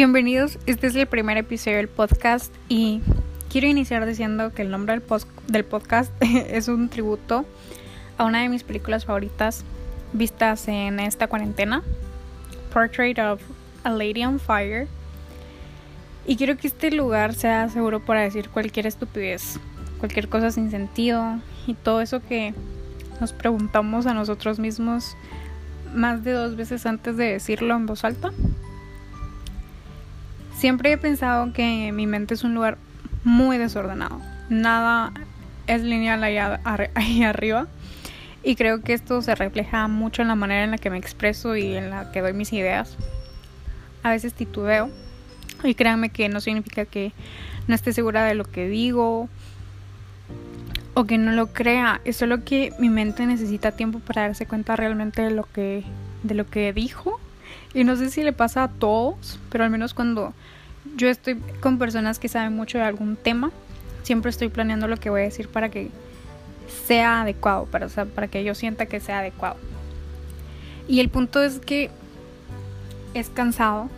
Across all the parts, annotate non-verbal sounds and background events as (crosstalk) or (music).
Bienvenidos, este es el primer episodio del podcast y quiero iniciar diciendo que el nombre del, del podcast (laughs) es un tributo a una de mis películas favoritas vistas en esta cuarentena, Portrait of a Lady on Fire. Y quiero que este lugar sea seguro para decir cualquier estupidez, cualquier cosa sin sentido y todo eso que nos preguntamos a nosotros mismos más de dos veces antes de decirlo en voz alta. Siempre he pensado que mi mente es un lugar muy desordenado. Nada es lineal (laughs) ahí, arriba. Y creo que esto se refleja mucho en la manera en la que me expreso y en la que doy mis ideas. A veces titubeo. Y créanme que no significa que no esté segura de lo que digo o que no lo crea. Es solo que mi mente necesita tiempo para darse cuenta realmente de lo que, de lo que dijo y no sé si le pasa a todos, pero al menos cuando yo estoy con personas que saben mucho de algún tema, siempre estoy planeando lo que voy a decir para que sea adecuado, para, para que yo sienta que sea adecuado. Y el punto es que es cansado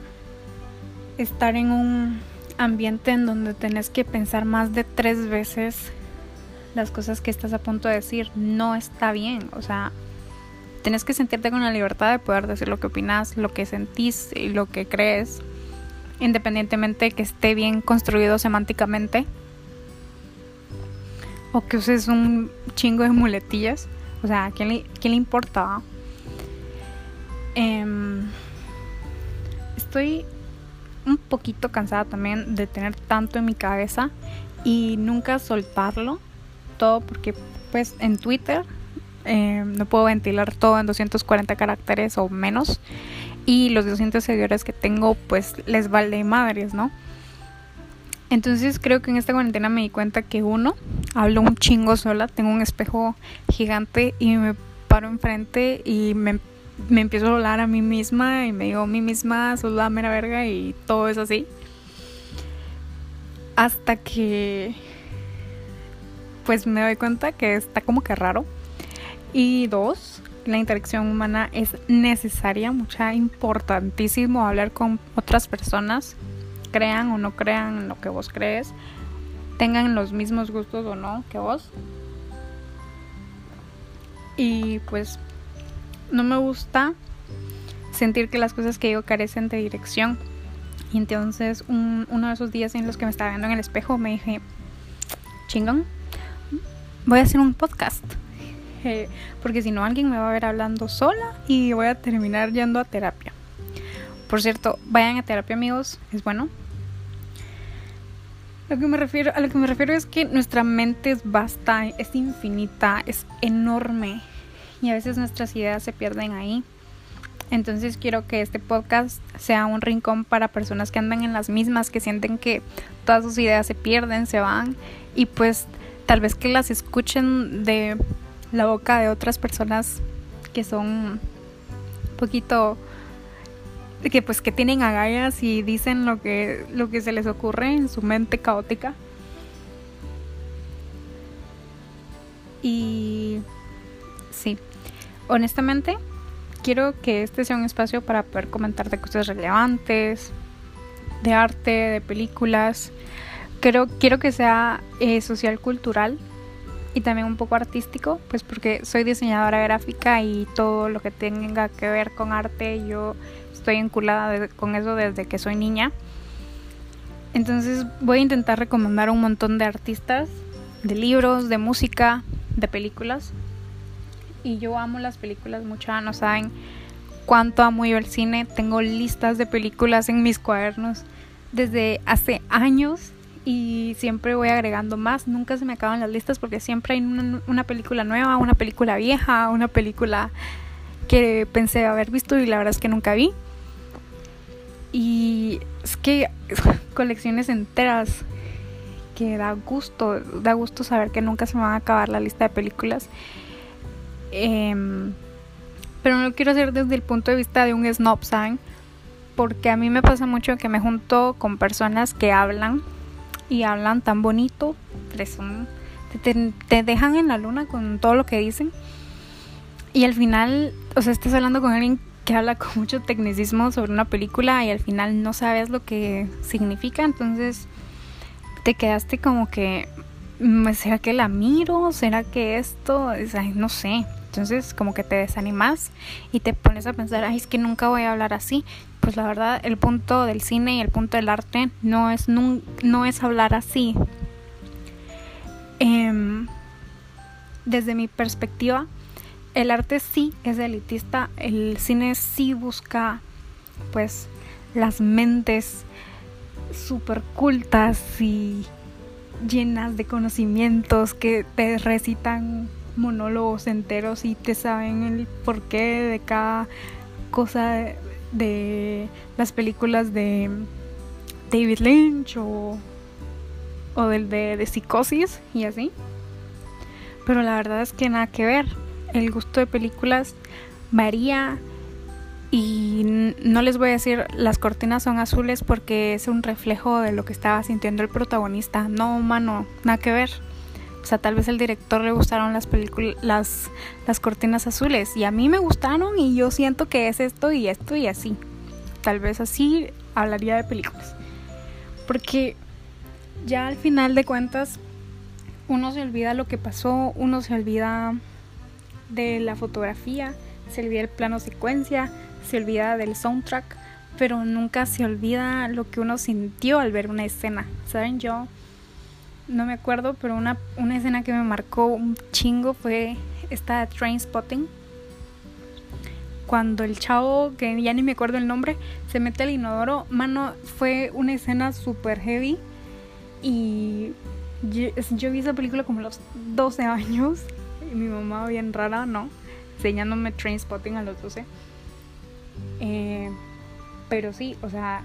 estar en un ambiente en donde tenés que pensar más de tres veces las cosas que estás a punto de decir. No está bien, o sea, Tienes que sentirte con la libertad de poder decir lo que opinas, lo que sentís y lo que crees, independientemente de que esté bien construido semánticamente o que uses un chingo de muletillas. O sea, ¿a quién le, quién le importa? Em, estoy un poquito cansada también de tener tanto en mi cabeza y nunca soltarlo todo porque pues en Twitter eh, no puedo ventilar todo en 240 caracteres o menos. Y los 200 seguidores que tengo, pues les vale madres, ¿no? Entonces creo que en esta cuarentena me di cuenta que uno, hablo un chingo sola, tengo un espejo gigante y me paro enfrente y me, me empiezo a hablar a mí misma y me digo a mí misma, sos la mera verga y todo es así. Hasta que pues me doy cuenta que está como que raro y dos, la interacción humana es necesaria, mucha, importantísimo hablar con otras personas, crean o no crean lo que vos crees, tengan los mismos gustos o no que vos. Y pues no me gusta sentir que las cosas que digo carecen de dirección. Y entonces uno de esos días en los que me estaba viendo en el espejo me dije, chingón, voy a hacer un podcast (laughs) porque si no alguien me va a ver hablando sola y voy a terminar yendo a terapia. Por cierto, vayan a terapia amigos, es bueno. Lo que me refiero, a lo que me refiero es que nuestra mente es vasta, es infinita, es enorme y a veces nuestras ideas se pierden ahí. Entonces quiero que este podcast sea un rincón para personas que andan en las mismas, que sienten que todas sus ideas se pierden, se van y pues tal vez que las escuchen de la boca de otras personas que son un poquito que pues que tienen agallas y dicen lo que lo que se les ocurre en su mente caótica. Y sí honestamente quiero que este sea un espacio para poder comentar de cosas relevantes de arte de películas. Creo, quiero que sea eh, social cultural y también un poco artístico, pues porque soy diseñadora gráfica y todo lo que tenga que ver con arte, yo estoy enculada con eso desde que soy niña. Entonces voy a intentar recomendar un montón de artistas, de libros, de música, de películas. Y yo amo las películas mucho, no saben cuánto amo yo el cine. Tengo listas de películas en mis cuadernos desde hace años y siempre voy agregando más. Nunca se me acaban las listas porque siempre hay una, película nueva, una película vieja, una película que pensé haber visto y la verdad es que nunca vi. Y es que (laughs) colecciones enteras que da gusto, da gusto saber que nunca se me va a acabar la lista de películas. Em, pero no lo quiero hacer desde el punto de vista de un snob, ¿saben? Porque a mí me pasa mucho que me junto con personas que hablan y hablan tan bonito, te, te, dejan en la luna con todo lo que dicen. Y al final, o sea, estás hablando con alguien que habla con mucho tecnicismo sobre una película y al final no sabes lo que significa, entonces te quedaste como que, mm, ¿será que la miro? ¿Será que esto? no sé. Entonces como que te desanimas y te pones a pensar, ay, es que nunca voy a hablar así. Pues la verdad, el punto del cine y el punto del arte no es, no, es hablar así. Em, desde mi perspectiva, el arte sí es elitista, el cine sí busca pues las mentes super cultas y llenas de conocimientos que te recitan monólogos enteros y te saben el porqué de cada cosa de, las películas de David Lynch o, o del de, de psicosis y así. Pero la verdad es que nada que ver el gusto de películas varía y no les voy a decir las cortinas son azules porque es un reflejo de lo que estaba sintiendo el protagonista. No, humano, nada que ver. O sea, tal vez al director le gustaron las películas, las, las cortinas azules y a mí me gustaron y yo siento que es esto y esto y así. Tal vez así hablaría de películas. Porque ya al final de cuentas uno se olvida lo que pasó, uno se olvida de la fotografía, se olvida el plano secuencia, se olvida del soundtrack, pero nunca se olvida lo que uno sintió al ver una escena. ¿Saben? Yo no me acuerdo, pero una, una escena que me marcó un chingo fue esta Train Spotting. Cuando el chavo, que ya ni me acuerdo el nombre, se mete al inodoro, mano, fue una escena super heavy. Y yo, yo vi esa película como a los 12 años mi mamá bien rara, ¿no? Enseñándome train spotting a los 12. Eh, pero sí, o sea,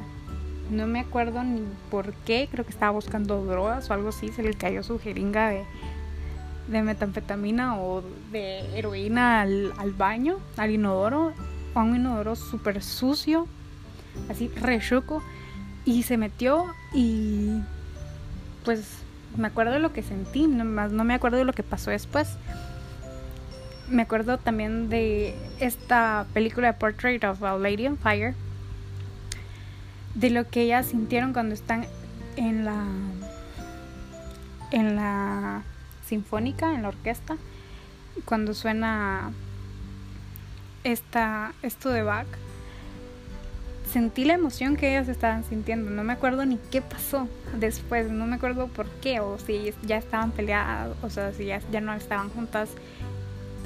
no me acuerdo ni por qué, creo que estaba buscando drogas o algo así, se le cayó su jeringa de, de metanfetamina o de heroína al, al baño, al inodoro, a un inodoro súper sucio, así rechuco, y se metió y pues me acuerdo de lo que sentí, más no me acuerdo de lo que pasó después. Me acuerdo también de esta película Portrait of a Lady on Fire, de lo que ellas sintieron cuando están en la en la sinfónica, en la orquesta, cuando suena esta esto de Bach. Sentí la emoción que ellas estaban sintiendo. No me acuerdo ni qué pasó después. No me acuerdo por qué. O si ya estaban peleadas. O sea, si ya, ya no estaban juntas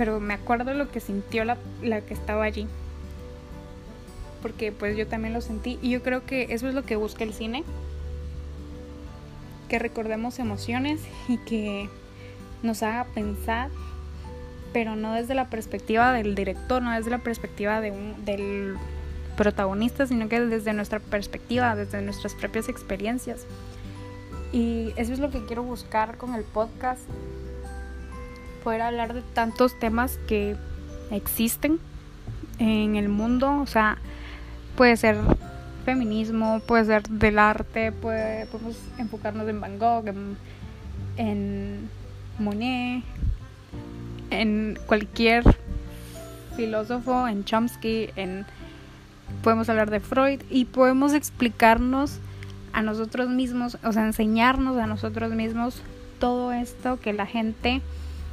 pero me acuerdo lo que sintió la, la que estaba allí. Porque pues yo también lo sentí y yo creo que eso es lo que busca el cine. Que recordemos emociones y que nos haga pensar, pero no desde la perspectiva del director, no desde la perspectiva de un, del protagonista, sino que desde nuestra perspectiva, desde nuestras propias experiencias. Y eso es lo que quiero buscar con el podcast, poder hablar de tantos temas que existen en el mundo, o sea, puede ser feminismo, puede ser del arte, puede, podemos enfocarnos en Van Gogh, en, Monet, en cualquier filósofo, en Chomsky, en podemos hablar de Freud y podemos explicarnos a nosotros mismos, o sea, enseñarnos a nosotros mismos todo esto que la gente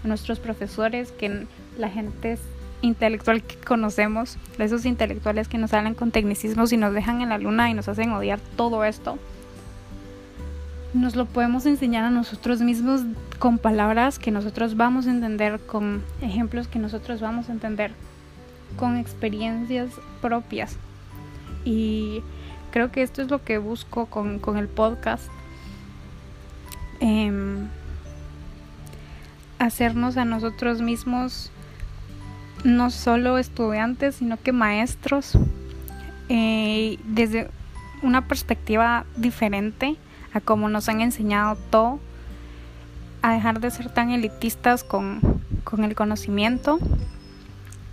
nuestros profesores, que la gente intelectual que conocemos, esos intelectuales que nos hablan con tecnicismos y nos dejan en la luna y nos hacen odiar todo esto, nos lo podemos enseñar a nosotros mismos con palabras que nosotros vamos a entender, con ejemplos que nosotros vamos a entender, con experiencias propias. Y creo que esto es lo que busco con, con el podcast. Eh, hacernos a nosotros mismos no solo estudiantes, sino que maestros, eh, desde una perspectiva diferente a como nos han enseñado todo, a dejar de ser tan elitistas con, con el conocimiento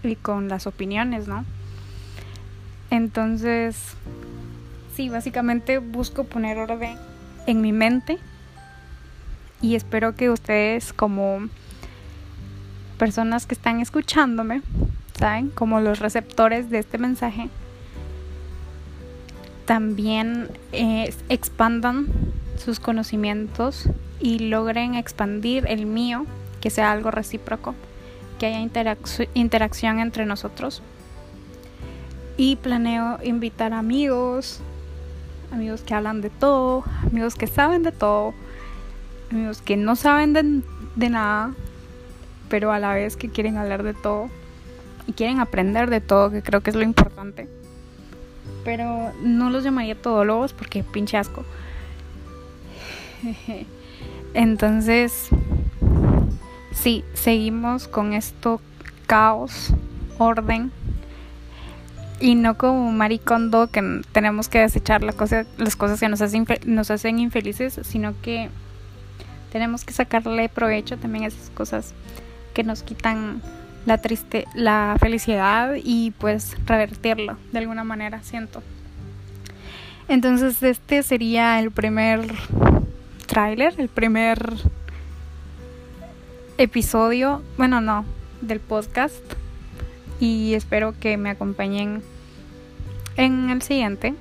y con las opiniones, ¿no? Entonces, sí, básicamente busco poner orden en mi mente y espero que ustedes como personas que están escuchándome ¿saben? Como los receptores de este mensaje, también eh, expandan sus conocimientos y logren expandir el mío, que sea algo recíproco, que haya interacción entre nosotros. Y planeo invitar amigos, amigos que hablan de todo, amigos que saben de todo, amigos que no saben de, de nada, pero a la vez que quieren hablar de todo y quieren aprender de todo, que creo que es lo importante. Pero no los llamaría todólogos porque pinche asco. (laughs) Entonces, sí, seguimos con esto caos, orden y no como maricondo que tenemos que desechar las cosas, las cosas que nos hacen, nos hacen infelices, sino que tenemos que sacarle provecho también a esas cosas que nos quitan la triste, la felicidad y pues revertirlo de alguna manera, siento. Entonces este sería el primer tráiler, el primer episodio, bueno no, del podcast y espero que me acompañen en el siguiente.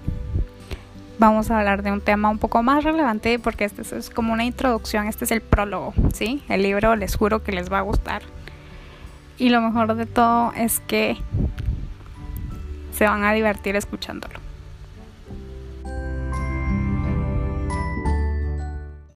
Vamos a hablar de un tema un poco más relevante porque este es como una introducción, este es el prólogo, ¿sí? El libro les juro que les va a gustar. Y lo mejor de todo es que se van a divertir escuchándolo.